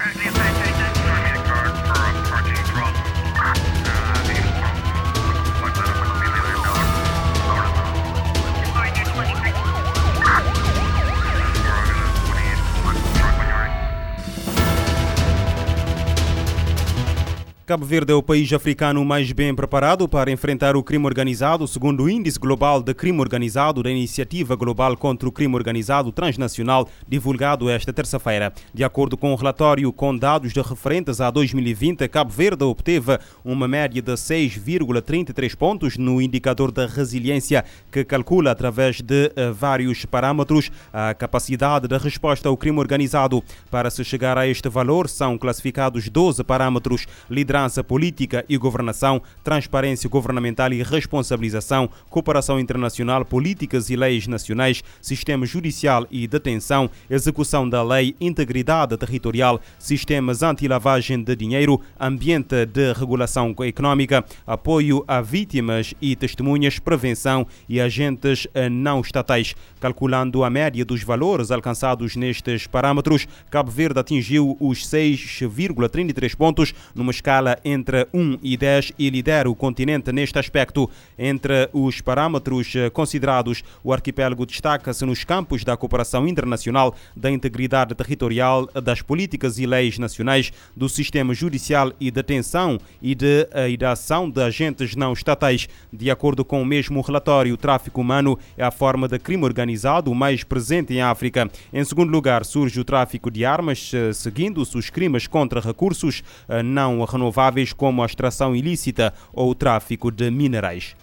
Right, Cabo Verde é o país africano mais bem preparado para enfrentar o crime organizado, segundo o Índice Global de Crime Organizado da Iniciativa Global contra o Crime Organizado Transnacional, divulgado esta terça-feira. De acordo com o um relatório com dados de referentes a 2020, Cabo Verde obteve uma média de 6,33 pontos no indicador da resiliência, que calcula através de uh, vários parâmetros a capacidade de resposta ao crime organizado. Para se chegar a este valor, são classificados 12 parâmetros liderados liderança política e governação, transparência governamental e responsabilização, cooperação internacional, políticas e leis nacionais, sistema judicial e detenção, execução da lei, integridade territorial, sistemas anti-lavagem de dinheiro, ambiente de regulação econômica, apoio a vítimas e testemunhas, prevenção e agentes não estatais. Calculando a média dos valores alcançados nestes parâmetros, Cabo Verde atingiu os 6,33 pontos numa escala entre 1 e 10 e lidera o continente neste aspecto. Entre os parâmetros eh, considerados, o arquipélago destaca-se nos campos da cooperação internacional, da integridade territorial, das políticas e leis nacionais, do sistema judicial e detenção e, de, eh, e da ação de agentes não estatais. De acordo com o mesmo relatório, o tráfico humano é a forma de crime organizado mais presente em África. Em segundo lugar, surge o tráfico de armas, eh, seguindo-se os crimes contra recursos não renováveis como a extração ilícita ou o tráfico de minerais.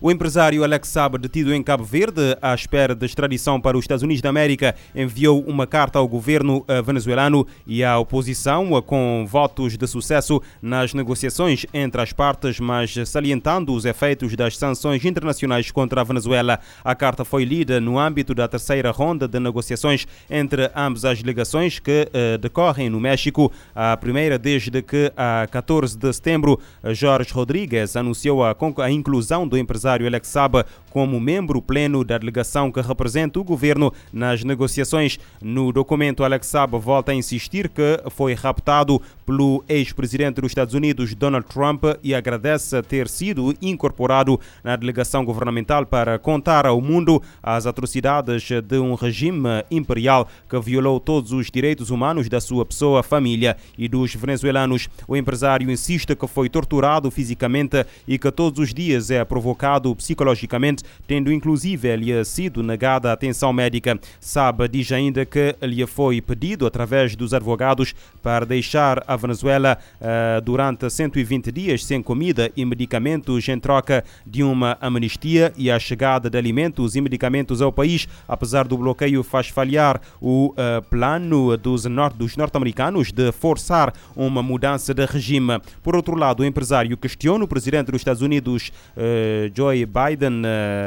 O empresário Alex Saab, detido em Cabo Verde, à espera de extradição para os Estados Unidos da América, enviou uma carta ao governo eh, venezuelano e à oposição eh, com votos de sucesso nas negociações entre as partes, mas salientando os efeitos das sanções internacionais contra a Venezuela. A carta foi lida no âmbito da terceira ronda de negociações entre ambas as delegações que eh, decorrem no México. A primeira desde que, a 14 de setembro, Jorge Rodrigues anunciou a, a inclusão do empresário Alex Saba como membro pleno da delegação que representa o governo nas negociações. No documento, Alex Saba volta a insistir que foi raptado pelo ex-presidente dos Estados Unidos, Donald Trump, e agradece ter sido incorporado na delegação governamental para contar ao mundo as atrocidades de um regime imperial que violou todos os direitos humanos da sua pessoa, família e dos venezuelanos. O empresário insiste que foi torturado fisicamente e que todos os dias é provocado psicologicamente, tendo inclusive lhe sido negada atenção médica. Sabe diz ainda que lhe foi pedido, através dos advogados, para deixar a Venezuela uh, durante 120 dias sem comida e medicamentos em troca de uma amnistia e a chegada de alimentos e medicamentos ao país, apesar do bloqueio faz falhar o uh, plano dos, nor dos norte-americanos de forçar uma mudança de regime. Por outro lado, o empresário questiona o presidente dos Estados Unidos, uh, Joe Biden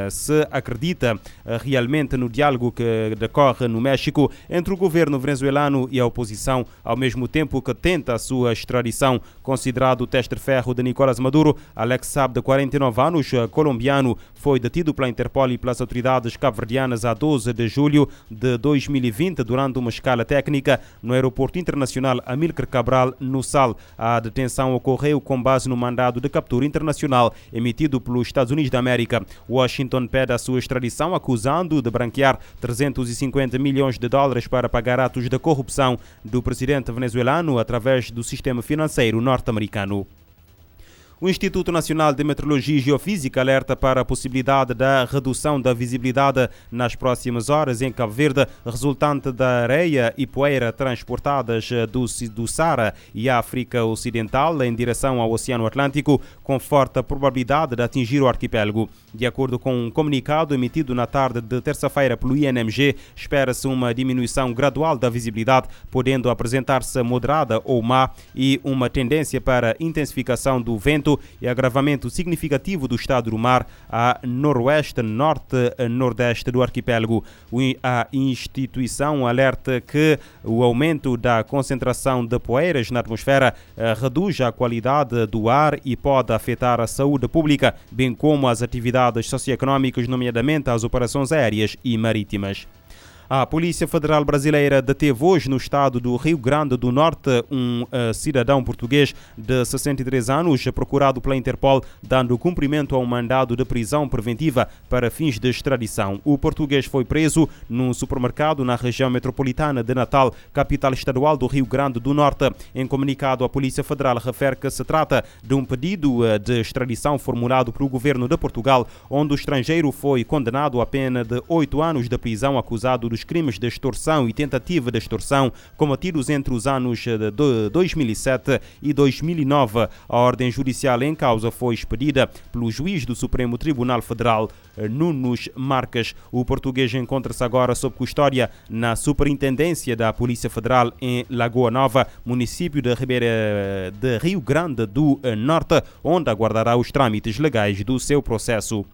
se acredita realmente no diálogo que decorre no México entre o governo venezuelano e a oposição, ao mesmo tempo que tenta sua extradição. Considerado o teste de ferro de Nicolás Maduro, Alex Saab, de 49 anos, eh, colombiano, foi detido pela Interpol e pelas autoridades cabo-verdianas a 12 de julho de 2020 durante uma escala técnica no aeroporto internacional Amílcar Cabral, no Sal. A detenção ocorreu com base no mandado de captura internacional emitido pelos Estados Unidos da América. Washington pede a sua extradição, acusando de branquear 350 milhões de dólares para pagar atos de corrupção do presidente venezuelano através do sistema financeiro norte-americano. O Instituto Nacional de Meteorologia e Geofísica alerta para a possibilidade da redução da visibilidade nas próximas horas em Cabo Verde, resultante da areia e poeira transportadas do, do Sara e África Ocidental em direção ao Oceano Atlântico, com forte probabilidade de atingir o arquipélago. De acordo com um comunicado emitido na tarde de terça-feira pelo INMG, espera-se uma diminuição gradual da visibilidade, podendo apresentar-se moderada ou má e uma tendência para intensificação do vento e agravamento significativo do estado do mar a noroeste, norte, nordeste do arquipélago. A instituição alerta que o aumento da concentração de poeiras na atmosfera eh, reduz a qualidade do ar e pode afetar a saúde pública, bem como as atividades socioeconómicas, nomeadamente as operações aéreas e marítimas. A Polícia Federal Brasileira deteve hoje no estado do Rio Grande do Norte um uh, cidadão português de 63 anos procurado pela Interpol, dando cumprimento a um mandado de prisão preventiva para fins de extradição. O português foi preso num supermercado na região metropolitana de Natal, capital estadual do Rio Grande do Norte. Em comunicado, a Polícia Federal refere que se trata de um pedido uh, de extradição formulado pelo governo de Portugal, onde o estrangeiro foi condenado a pena de oito anos de prisão acusado dos crimes de extorsão e tentativa de extorsão cometidos entre os anos de 2007 e 2009. A ordem judicial em causa foi expedida pelo juiz do Supremo Tribunal Federal, Nunos Marques. O português encontra-se agora sob custódia na Superintendência da Polícia Federal em Lagoa Nova, município de Ribeira de Rio Grande do Norte, onde aguardará os trâmites legais do seu processo.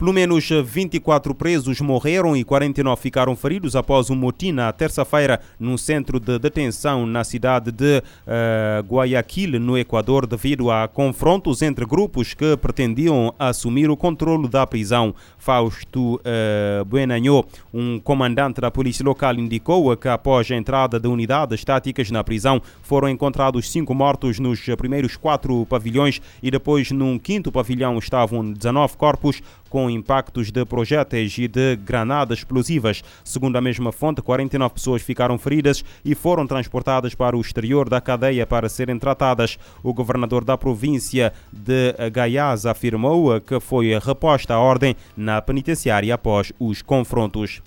Pelo menos 24 presos morreram e 49 ficaram feridos após um motim na terça-feira num centro de detenção na cidade de uh, Guayaquil, no Equador, devido a confrontos entre grupos que pretendiam assumir o controle da prisão. Fausto uh, Buenanho, um comandante da polícia local, indicou que após a entrada de unidades táticas na prisão foram encontrados cinco mortos nos primeiros quatro pavilhões e depois num quinto pavilhão estavam 19 corpos com impactos de projéteis e de granadas explosivas. Segundo a mesma fonte, 49 pessoas ficaram feridas e foram transportadas para o exterior da cadeia para serem tratadas. O governador da província de Gaiás afirmou que foi reposta a ordem na penitenciária após os confrontos.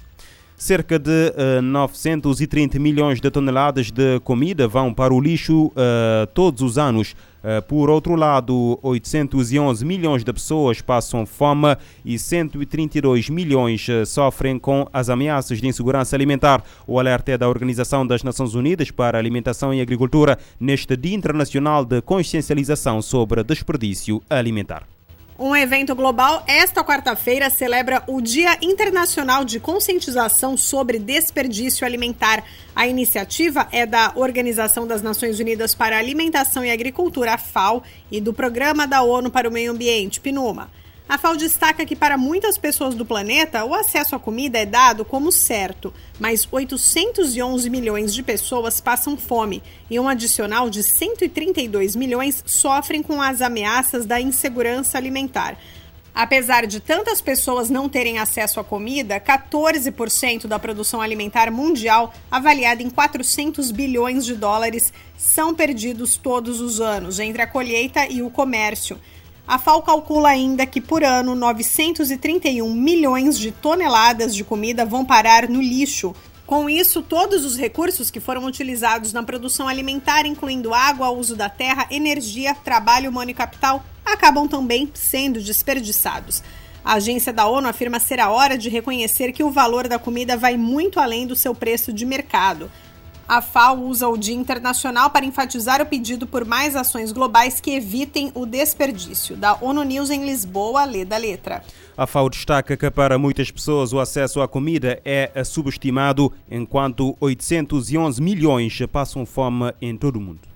Cerca de uh, 930 milhões de toneladas de comida vão para o lixo uh, todos os anos. Uh, por outro lado, 811 milhões de pessoas passam fome e 132 milhões sofrem com as ameaças de insegurança alimentar. O alerta é da Organização das Nações Unidas para Alimentação e Agricultura neste Dia Internacional de Consciencialização sobre Desperdício Alimentar. Um evento global esta quarta-feira celebra o Dia Internacional de Conscientização sobre Desperdício Alimentar. A iniciativa é da Organização das Nações Unidas para a Alimentação e Agricultura, FAO, e do Programa da ONU para o Meio Ambiente, PNUMA. A FAO destaca que para muitas pessoas do planeta, o acesso à comida é dado como certo, mas 811 milhões de pessoas passam fome e um adicional de 132 milhões sofrem com as ameaças da insegurança alimentar. Apesar de tantas pessoas não terem acesso à comida, 14% da produção alimentar mundial, avaliada em 400 bilhões de dólares, são perdidos todos os anos entre a colheita e o comércio. A FAO calcula ainda que por ano 931 milhões de toneladas de comida vão parar no lixo. Com isso, todos os recursos que foram utilizados na produção alimentar, incluindo água, uso da terra, energia, trabalho humano e capital, acabam também sendo desperdiçados. A agência da ONU afirma ser a hora de reconhecer que o valor da comida vai muito além do seu preço de mercado. A FAO usa o Dia Internacional para enfatizar o pedido por mais ações globais que evitem o desperdício. Da ONU News em Lisboa, lê da letra. A FAO destaca que para muitas pessoas o acesso à comida é subestimado, enquanto 811 milhões passam fome em todo o mundo.